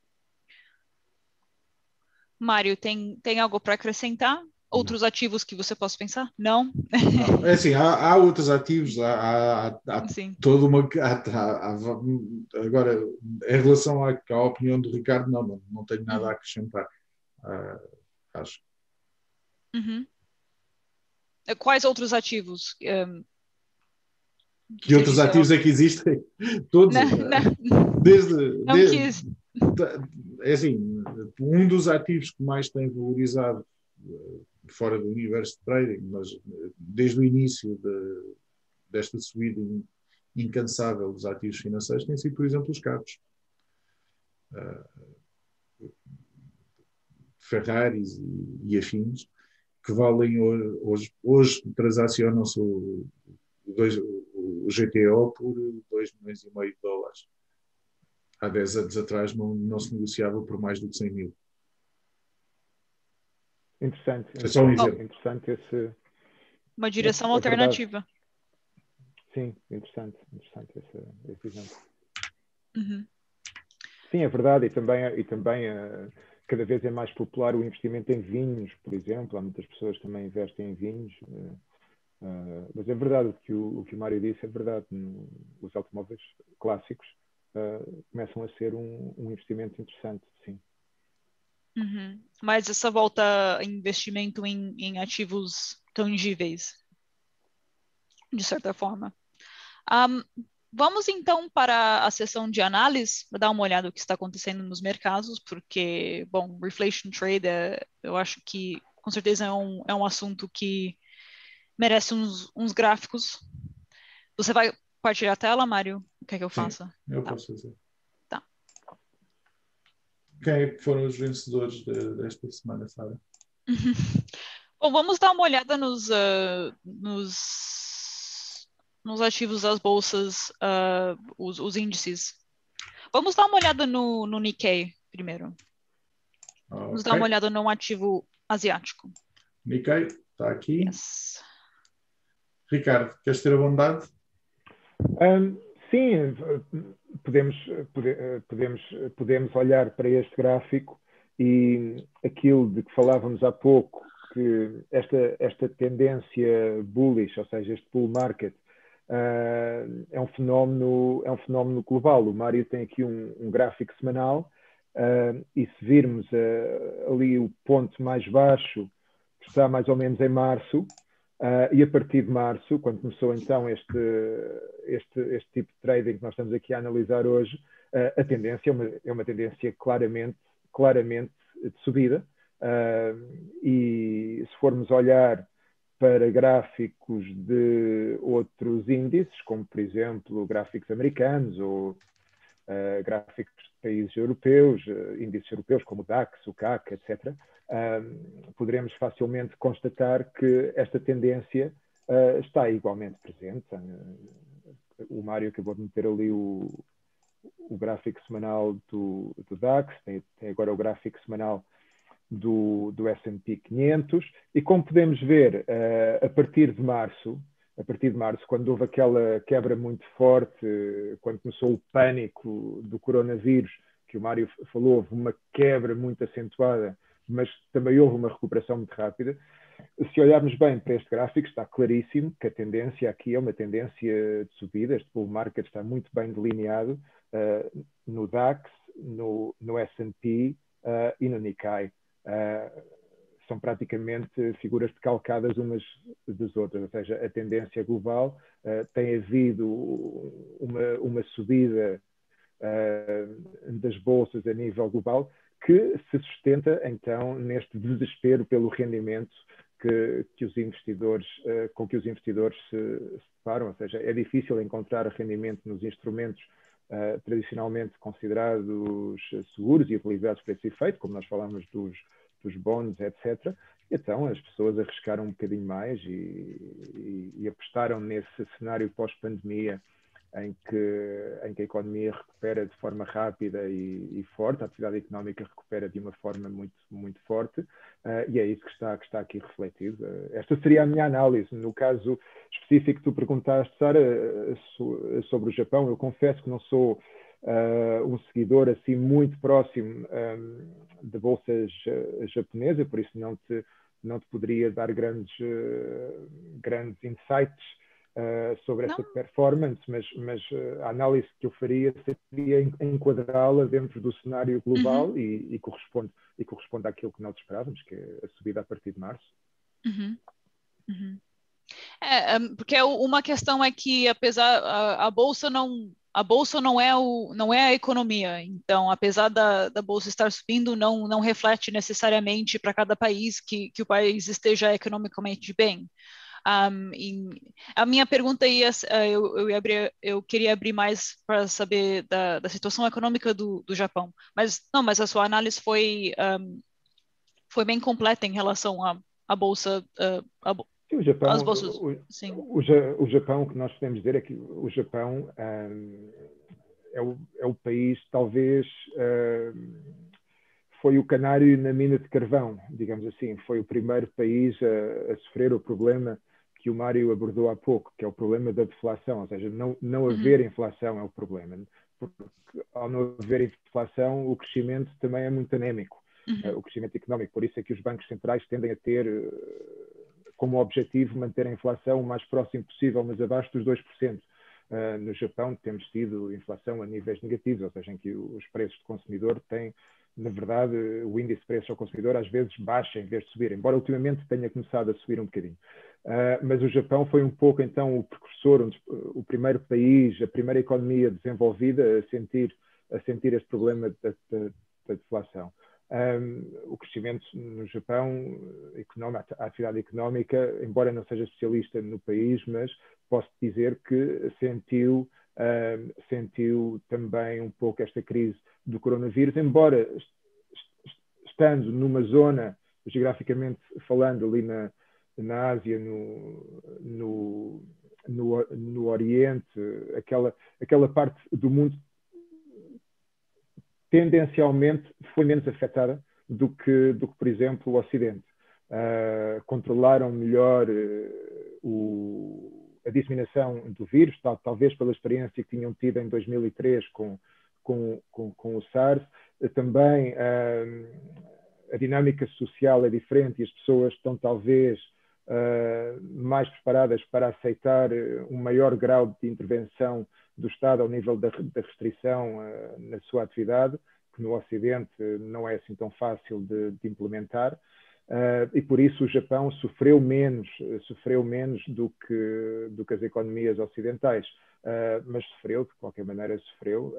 Mário, tem, tem algo para acrescentar? Outros ativos que você possa pensar? Não? Não é assim, há, há, outros ativos, há, há, há toda uma. Há, agora, em relação à, à, opinião do Ricardo, não, não, não tenho nada a acrescentar. Uh, acho. Uhum. Quais outros ativos? Um, que outros ativos é que existem? (laughs) Todos. Não, não. Desde, não desde, quis. É assim, um dos ativos que mais tem valorizado eh, fora do universo de trading, mas eh, desde o início de, desta subida incansável dos ativos financeiros, tem sido, por exemplo, os carros. Uh, Ferraris e, e, afins, que valem hoje, hoje transacionam-se o, o, o GTO por 2 milhões e meio de dólares há 10 anos atrás não, não se negociava por mais do que 100 mil. Interessante. É só um exemplo. Interessante esse, Uma direção é, alternativa. É Sim, interessante, interessante esse, esse exemplo. Uhum. Sim, é verdade, e também, e também uh, cada vez é mais popular o investimento em vinhos, por exemplo. Há muitas pessoas que também investem em vinhos. Uh, mas é verdade o que o, o que o Mário disse, é verdade. No, os automóveis clássicos uh, começam a ser um, um investimento interessante, sim. Uhum. Mas essa volta investimento em, em ativos tangíveis, de certa forma. Um, vamos então para a sessão de análise, para dar uma olhada no que está acontecendo nos mercados, porque, bom, reflation trade, é, eu acho que com certeza é um, é um assunto que merece uns, uns gráficos. Você vai Partilhar a tela, Mário? O que é que eu faço? Sim, eu tá. posso fazer. Tá. Quem é que foram os vencedores de, desta semana, Sara? (laughs) Bom, vamos dar uma olhada nos, uh, nos, nos ativos das bolsas, uh, os, os, índices. Vamos dar uma olhada no, no Nikkei primeiro. Okay. Vamos dar uma olhada num ativo asiático. Nikkei, está aqui. Yes. Ricardo, queres ter a bondade? Um, sim, podemos, podemos, podemos olhar para este gráfico e aquilo de que falávamos há pouco, que esta, esta tendência bullish, ou seja, este bull market, uh, é, um fenómeno, é um fenómeno global. O Mário tem aqui um, um gráfico semanal uh, e se virmos uh, ali o ponto mais baixo, está mais ou menos em março, e a partir de março, quando começou então este, este, este tipo de trading que nós estamos aqui a analisar hoje, a tendência é uma, é uma tendência claramente, claramente de subida. E se formos olhar para gráficos de outros índices, como por exemplo gráficos americanos ou gráficos de países europeus, índices europeus como o DAX, o CAC, etc., poderemos facilmente constatar que esta tendência uh, está igualmente presente. Uh, o Mário acabou de meter ali o, o gráfico semanal do, do DAX, tem, tem, agora o gráfico semanal do, do S&P 500 e como podemos ver uh, a partir de março, a partir de março, quando houve aquela quebra muito forte, quando começou o pânico do coronavírus, que o Mário falou, houve uma quebra muito acentuada, mas também houve uma recuperação muito rápida. Se olharmos bem para este gráfico, está claríssimo que a tendência aqui é uma tendência de subida. Este bull market está muito bem delineado uh, no DAX, no, no S&P uh, e no Nikkei. Uh, são praticamente figuras decalcadas umas das outras, ou seja, a tendência global uh, tem havido uma, uma subida uh, das bolsas a nível global que se sustenta então neste desespero pelo rendimento que, que os investidores, com que os investidores se, se deparam, ou seja, é difícil encontrar rendimento nos instrumentos Uh, tradicionalmente considerados seguros e utilizados para esse efeito, como nós falamos dos, dos bons, etc. Então as pessoas arriscaram um bocadinho mais e, e, e apostaram nesse cenário pós-pandemia em que, em que a economia recupera de forma rápida e, e, forte, a atividade económica recupera de uma forma muito, muito forte, uh, e é isso que está, que está aqui refletido. Uh, esta seria a minha análise. No caso específico que tu perguntaste, Sara, uh, sobre o Japão, eu confesso que não sou um seguidor assim muito próximo um, da bolsa japonesa, por isso não te, não te poderia dar grandes, grandes insights uh, sobre essa performance, mas, mas a análise que eu faria seria enquadrá-la dentro do cenário global uhum. e, e, corresponde, e corresponde àquilo que nós esperávamos, que é a subida a partir de março. Uhum. Uhum. É, porque uma questão é que, apesar a, a bolsa não a bolsa não é, o, não é a economia, então, apesar da, da bolsa estar subindo, não, não reflete necessariamente para cada país que, que o país esteja economicamente bem. Um, a minha pergunta ia, eh, eu, eu, abrir, eu queria abrir mais para saber da, da, situação econômica do, do Japão, mas não, mas a sua análise foi, um, foi bem completa em relação à, à bolsa, a, Sim, o Japão, o, Sim. O, o, Japão, o que nós podemos dizer é que o Japão um, é, o, é o país, talvez, um, foi o canário na mina de carvão, digamos assim. Foi o primeiro país a, a, sofrer o problema que o Mário abordou há pouco, que é o problema da deflação, ou seja, não, não uhum. haver inflação é o problema. Porque ao não haver inflação, o crescimento também é muito anémico, uhum. uh, o crescimento económico. Por isso é que os bancos centrais tendem a ter como objetivo manter a inflação o mais próximo possível, mas abaixo dos 2%. Uh, ah, no Japão temos tido inflação a níveis negativos, ou seja, em que os preços do consumidor têm, na verdade, o índice de preços ao consumidor às vezes baixa em vez de subir, embora ultimamente tenha começado a subir um bocadinho. Uh, mas o Japão foi um pouco então o precursor, um, o primeiro país, a primeira economia desenvolvida a sentir, a sentir este problema da, da, da deflação. Um, o crescimento no Japão, a atividade económica, embora não seja especialista no país, mas posso dizer que sentiu, um, sentiu também um pouco esta crise do coronavírus, embora estando numa zona, geograficamente falando, ali na, na Ásia, no, no, no, no Oriente, aquela, aquela parte do mundo tendencialmente foi menos afetada do que, do que por exemplo, o Ocidente. Uh, controlaram melhor uh, o, a disseminação do vírus, tal, talvez pela experiência que tinham tido em 2003 com, com, com, com o SARS. Uh, também a dinâmica social é diferente e as pessoas estão talvez mais preparadas para aceitar um maior grau de intervenção do Estado ao nível da, da restrição na sua atividade, que no Ocidente não é assim tão fácil de, de implementar. Uh, e por isso o Japão sofreu menos, sofreu menos do que, do que as economias ocidentais. Uh, mas sofreu, de qualquer maneira sofreu,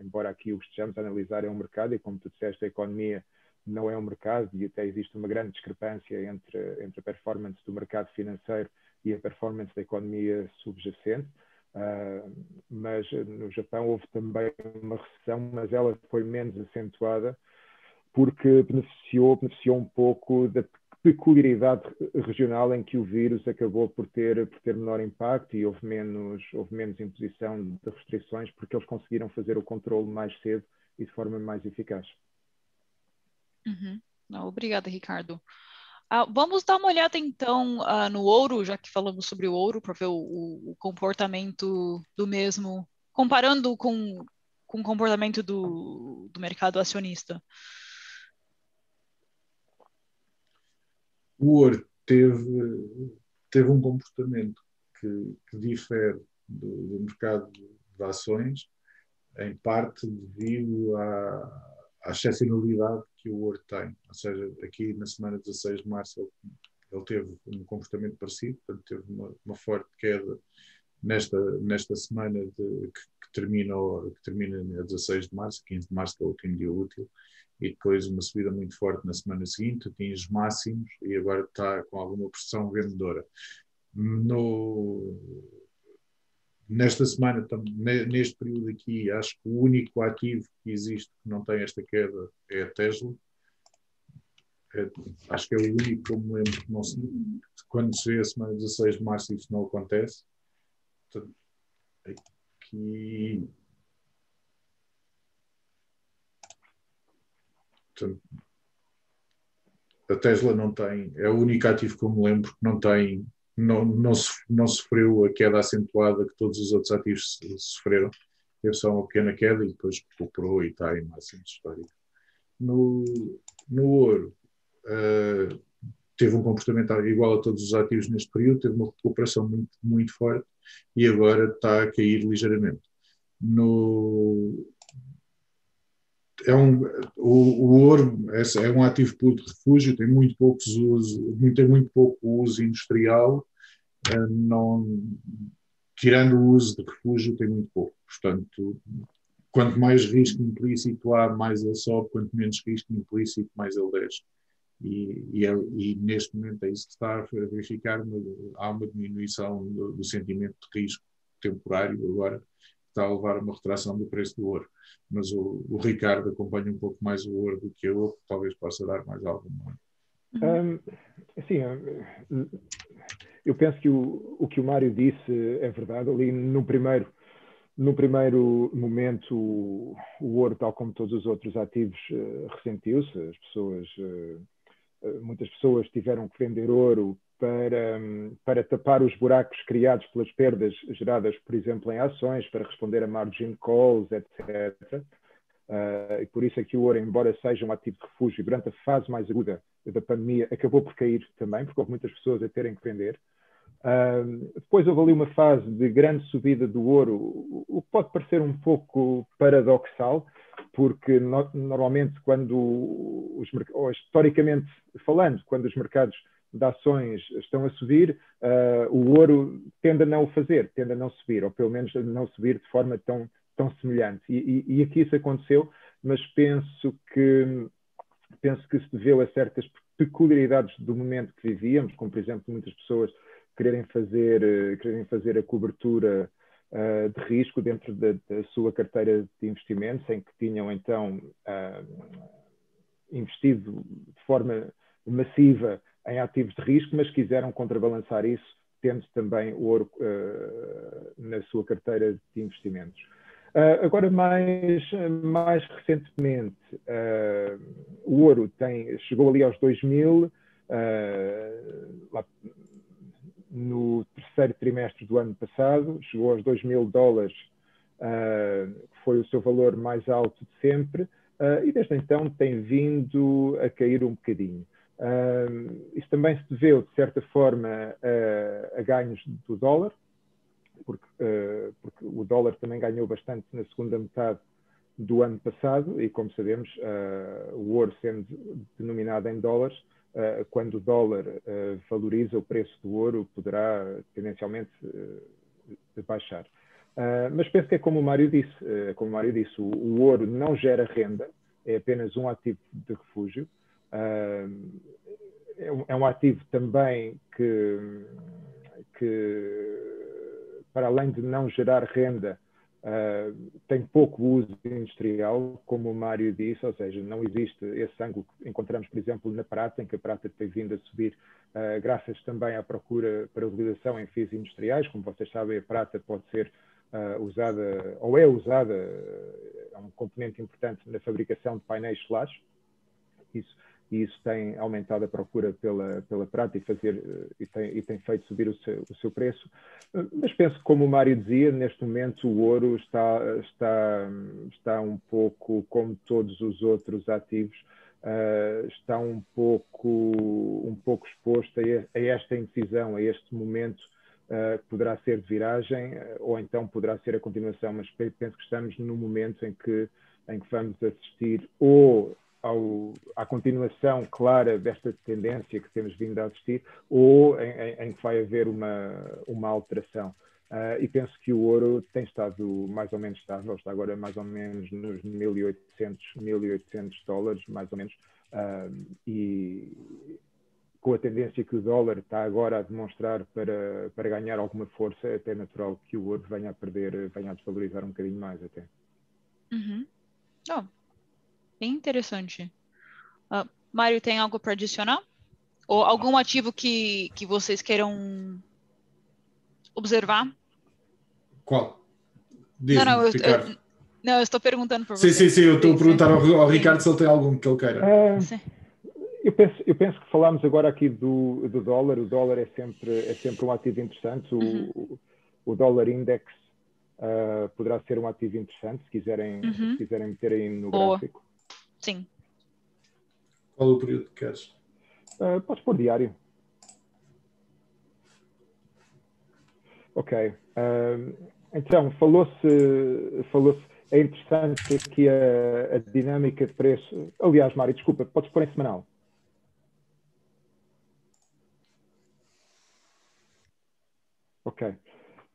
embora aqui o que estejamos a analisar é um mercado, e como tu disseste, a economia não é um mercado, e até existe uma grande discrepância entre, entre a performance do mercado financeiro e a performance da economia subjacente. Uh, mas no Japão houve também uma recessão, mas ela foi menos acentuada porque beneficiou, beneficiou um pouco da peculiaridade regional em que o vírus acabou por ter, por ter menor impacto e houve menos, houve menos imposição de restrições porque eles conseguiram fazer o controle mais cedo e de forma mais eficaz. Uhum. Obrigada, Ricardo. Ah, vamos dar uma olhada então ah, no ouro, já que falamos sobre o ouro, para ver o, o, comportamento do mesmo, comparando com, com o comportamento do, do mercado acionista. O ouro teve, teve um comportamento que, que difere do, do mercado de ações, em parte devido à, à excepcionalidade que o Word tem. Ou seja, aqui na semana 16 de março ele, ele teve um comportamento parecido, portanto teve uma, uma forte queda nesta, nesta semana de, que, que, termina, que termina a 16 de março, 15 de março que é o último dia útil, e depois uma subida muito forte na semana seguinte, atinge máximos e agora está com alguma pressão vendedora. No, Nesta semana, neste período aqui, acho que o único ativo que existe que não tem esta queda é a Tesla. É, acho que é o único me lembro que não se, quando se vê a semana 16 de março isso não acontece. Portanto, aqui. Portanto, a Tesla não tem, é o único ativo que eu me lembro que não tem não, não, não sofreu a queda acentuada que todos os outros ativos sofreram. Teve só uma pequena queda e depois recuperou e está em máximo histórico. No, no ouro, uh, teve um comportamento igual a todos os ativos neste período, teve uma recuperação muito, muito forte e agora está a cair ligeiramente. No, é um, o, o ouro é, é, um ativo puro de refúgio, tem muito poucos usos, tem muito pouco uso industrial, eh, não, tirando o uso de refúgio, tem muito pouco. Portanto, quanto mais risco implícito há, mais ele sobe, quanto menos risco implícito, mais ele desce. E, e, é, e, neste momento é isso que está a verificar, há uma diminuição do, do sentimento de risco temporário agora, está a levar a uma retração do preço do ouro. Mas o, o Ricardo acompanha um pouco mais o ouro do que eu, talvez possa dar mais alguma. Um, eu penso que o, o que o Mário disse é verdade. Ali no primeiro, no primeiro momento, o, o ouro, tal como todos os outros ativos, uh, ressentiu-se. As pessoas, uh, muitas pessoas tiveram que vender ouro para, para tapar os buracos criados pelas perdas geradas, por exemplo, em ações, para responder a margin calls, etc. Uh, e por isso é que o ouro, embora seja um ativo de refúgio, durante a fase mais aguda da pandemia, acabou por cair também, porque houve muitas pessoas a terem que vender. Uh, depois houve ali uma fase de grande subida do ouro, o que pode parecer um pouco paradoxal, porque no, normalmente quando os historicamente falando, quando os mercados de ações estão a subir, uh, o ouro tende a não o fazer, tende a não subir, ou pelo menos a não subir de forma tão, tão semelhante. E, e, e aqui isso aconteceu, mas penso que, penso que se deveu a certas peculiaridades do momento que vivíamos, como por exemplo muitas pessoas quererem fazer, uh, quererem fazer a cobertura uh, de risco dentro da, da, sua carteira de investimentos, em que tinham então investido de forma massiva em ativos de risco, mas quiseram contrabalançar isso, tendo também o ouro uh, na sua carteira de investimentos. Uh, agora, mais, mais recentemente, uh, o ouro tem, chegou ali aos 2 mil, lá, no terceiro trimestre do ano passado, chegou aos 2 mil dólares, que foi o seu valor mais alto de sempre, e desde então tem vindo a cair um bocadinho. Isso também se deveu, de certa forma, a, a ganhos do dólar, porque, uh, porque, o dólar também ganhou bastante na segunda metade do ano passado, e como sabemos, uh, o ouro sendo denominado em dólares, ah, quando o dólar valoriza, o preço do ouro poderá tendencialmente baixar. mas penso que é como o Mário disse, como o Mário disse, o, o ouro não gera renda, é apenas um ativo de refúgio, é, é um ativo também que, que para além de não gerar renda, Uh, tem pouco uso industrial, como o Mário disse, ou seja, não existe esse ângulo que encontramos, por exemplo, na prata, em que a prata tem vindo a subir, uh, graças também à procura para utilização em fins industriais. Como vocês sabem, a prata pode ser uh, usada, ou é usada, é um componente importante na fabricação de painéis solares. Isso e isso tem aumentado a procura pela, pela prata e, fazer, e, tem, e tem feito subir o seu, o seu preço. Mas penso, como o Mário dizia, neste momento o ouro está, está, está um pouco, como todos os outros ativos, uh, está um pouco, um pouco exposto a, a esta indecisão, a este momento uh, poderá ser de viragem ou então poderá ser a continuação, mas penso que estamos no momento em que, em que vamos assistir ou ao, à continuação clara desta tendência que temos vindo a assistir ou em, em, em que vai haver uma, uma alteração. Uh, e penso que o ouro tem estado mais ou menos estável, está agora mais ou menos nos 1.800, 1.800 dólares, mais ou menos, uh, e com a tendência que o dólar está agora a demonstrar para, para ganhar alguma força, é até natural que o ouro venha a perder, venha a desvalorizar um bocadinho mais até. Uhum. Oh, bem interessante. Uh, Mário, tem algo para adicionar? Ou algum ativo que, que vocês queiram observar? Qual? Não, não, eu, eu, não, eu estou perguntando por sim, você. Sim, sim, eu estou a perguntar ao, ao Ricardo se ele tem algum que ele queira. Uh, eu, penso, eu penso que falámos agora aqui do, do dólar. O dólar é sempre, é sempre um ativo interessante. O, uhum. o dólar index uh, poderá ser um ativo interessante se quiserem, uhum. se quiserem meter aí no Boa. gráfico. Sim. Qual o período que queres? Uh, podes pôr diário. Ok. Uh, então, falou-se, falou-se, é interessante aqui a, a, dinâmica de preço. Aliás, Mário, desculpa, podes pôr em semanal. Ok.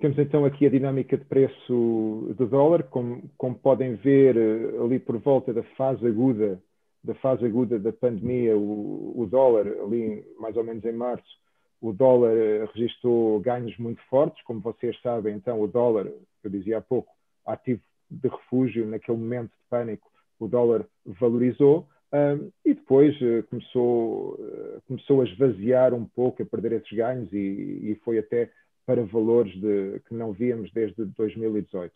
Temos então aqui a dinâmica de preço do dólar, como, como podem ver ali por volta da fase aguda, da fase aguda da pandemia, o, o dólar ali mais ou menos em março o dólar eh, registrou ganhos muito fortes, como vocês sabem, então o dólar, eu dizia há pouco, ativo de refúgio naquele momento de pânico, o dólar valorizou um, e depois uh, começou, começou a esvaziar um pouco, a perder esses ganhos e, e foi até para valores de, que não víamos desde 2018.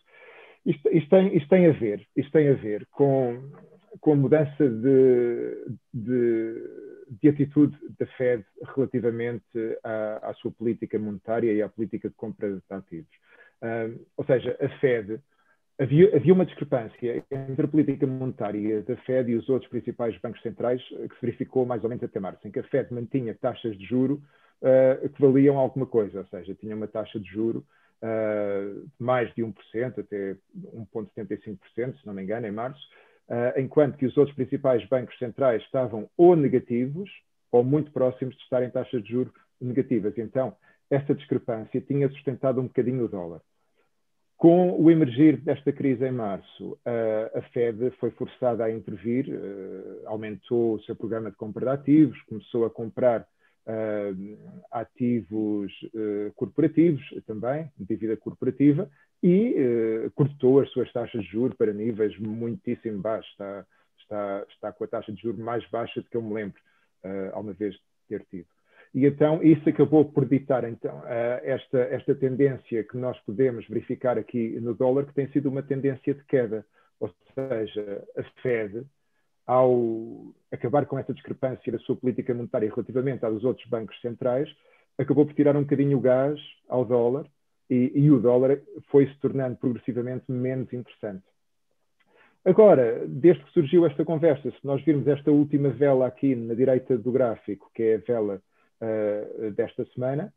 Isto, isto, tem, isto tem a ver, isto tem a ver com, com a mudança de, de de atitude da Fed relativamente à, à, sua política monetária e à política de compra de ativos. Ou seja, a Fed, havia, havia, uma discrepância entre a política monetária da Fed e os outros principais bancos centrais que se verificou mais ou menos até março, em que a Fed mantinha taxas de juro uh, que valiam alguma coisa, ou seja, tinha uma taxa de juro uh, de mais de 1%, até 1,75%, se não me engano, em março, uh, enquanto que os outros principais bancos centrais estavam ou negativos ou muito próximos de estarem taxas de juros negativas. Então, essa discrepância tinha sustentado um bocadinho o dólar. Com o emergir desta crise em março, a Fed foi forçada a intervir, aumentou o seu programa de compra de ativos, começou a comprar ativos corporativos também, dívida corporativa, e uh, cortou as suas taxas de juros para níveis muitíssimo baixos. Está, está, está com a taxa de juros mais baixa do que eu me lembro uh, alguma vez ter tido. E então isso acabou por ditar então esta, esta tendência que nós podemos verificar aqui no dólar, que tem sido uma tendência de queda. Ou seja, a Fed, ao acabar com essa discrepância da sua política monetária relativamente aos outros bancos centrais, acabou por tirar um bocadinho o gás ao dólar e, e o dólar foi se tornando progressivamente menos interessante. Agora, desde que surgiu esta conversa, se nós virmos esta última vela aqui na direita do gráfico, que é a vela uh, desta semana,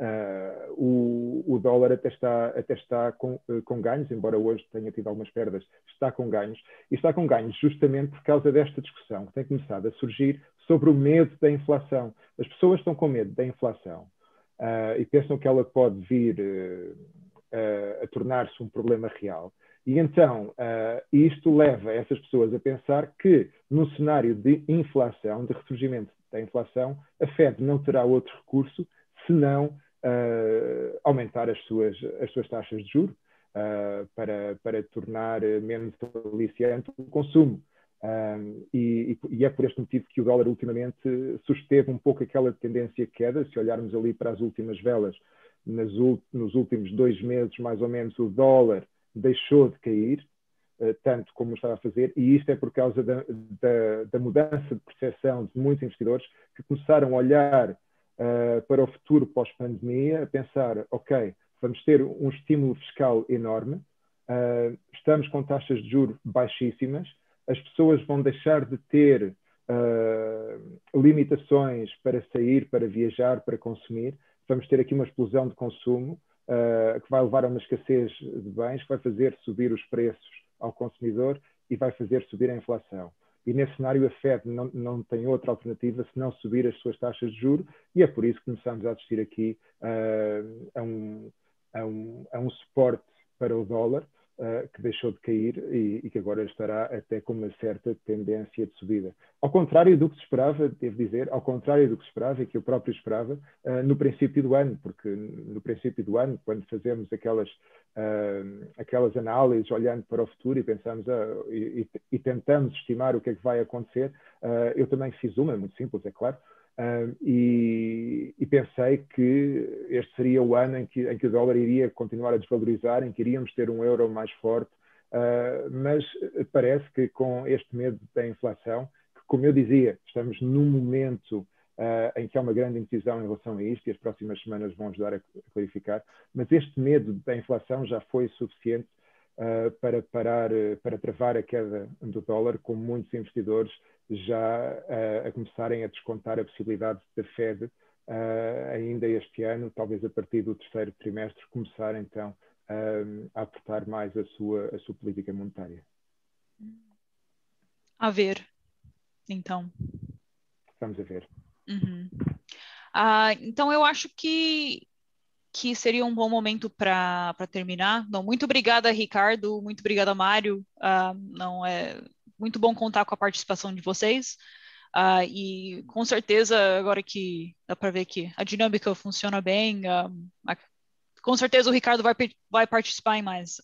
uh, o, o, dólar até está, até está com, uh, com, ganhos, embora hoje tenha tido algumas perdas, está com ganhos, e está com ganhos justamente por causa desta discussão que tem começado a surgir sobre o medo da inflação. As pessoas estão com medo da inflação uh, e pensam que ela pode vir uh, a tornar-se um problema real. E então, isto leva essas pessoas a pensar que, num cenário de inflação, de ressurgimento da inflação, a Fed não terá outro recurso senão aumentar as suas, as suas taxas de juros para, para tornar menos aliciante o consumo. Um, e, e, é por este motivo que o dólar ultimamente susteve um pouco aquela tendência de queda. Se olharmos ali para as últimas velas, nas, nos últimos dois meses, mais ou menos, o dólar deixou de cair. uh, tanto como estava a fazer, e isto é por causa da, da, da mudança de percepção de muitos investidores que começaram a olhar uh, para o futuro pós-pandemia, pensar, ok, vamos ter um estímulo fiscal enorme, uh, estamos com taxas de juros baixíssimas, as pessoas vão deixar de ter limitações para sair, para viajar, para consumir, vamos ter aqui uma explosão de consumo, uh, que vai levar a uma escassez de bens, que vai fazer subir os preços ao consumidor e vai fazer subir a inflação. E nesse cenário a Fed não, não tem outra alternativa senão subir as suas taxas de juros e é por isso que começamos a assistir aqui uh, a, um, a, um, a um suporte para o dólar, uh, que deixou de cair e, e, que agora estará até com uma certa tendência de subida. Ao contrário do que se esperava, devo dizer, ao contrário do que se esperava e que eu próprio esperava uh, no princípio do ano, porque no princípio do ano, quando fazemos aquelas, uh, aquelas análises olhando para o futuro e pensamos e, e, tentamos estimar o que é que vai acontecer, eu também fiz uma, muito simples, é claro, Uh, e, e, pensei que este seria o ano em que, em que, o dólar iria continuar a desvalorizar, em que iríamos ter um euro mais forte, uh, mas parece que com este medo da inflação, que, como eu dizia, estamos num momento uh, em que há uma grande indecisão em relação a isto, e as próximas semanas vão ajudar a clarificar, mas este medo da inflação já foi suficiente para parar, para travar a queda do dólar, com muitos investidores já uh, a começarem a descontar a possibilidade da Fed uh, ainda este ano, talvez a partir do terceiro trimestre, começar então uh, a apertar mais a sua, a sua política monetária. A ver, então. Vamos a ver. Uhum. Ah, então eu acho que que seria um bom momento para terminar. Não, muito obrigada, Ricardo. Muito obrigada, Mário. Uh, não é muito bom contar com a participação de vocês. Uh, e com certeza, agora que dá para ver que a dinâmica funciona bem, uh, a, com certeza o Ricardo vai, vai participar em mais.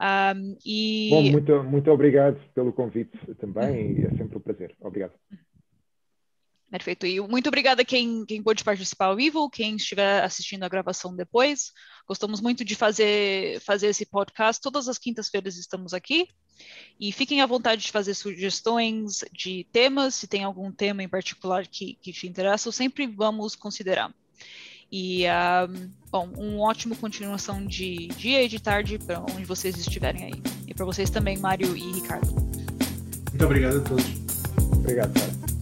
um, (laughs) e... Bom, muito, muito obrigado pelo convite também, é sempre um prazer. Obrigado. Perfeito. E muito obrigada quem, quem pôde participar ao vivo, quem estiver assistindo a gravação depois. Gostamos muito de fazer, fazer esse podcast. Todas as quintas-feiras estamos aqui. E fiquem à vontade de fazer sugestões de temas, se tem algum tema em particular que, que te interessa, sempre vamos considerar. E, um, bom, um ótimo continuação de dia e de tarde para onde vocês estiverem aí. E para vocês também, Mário e Ricardo. Muito obrigado a todos. Obrigado, cara.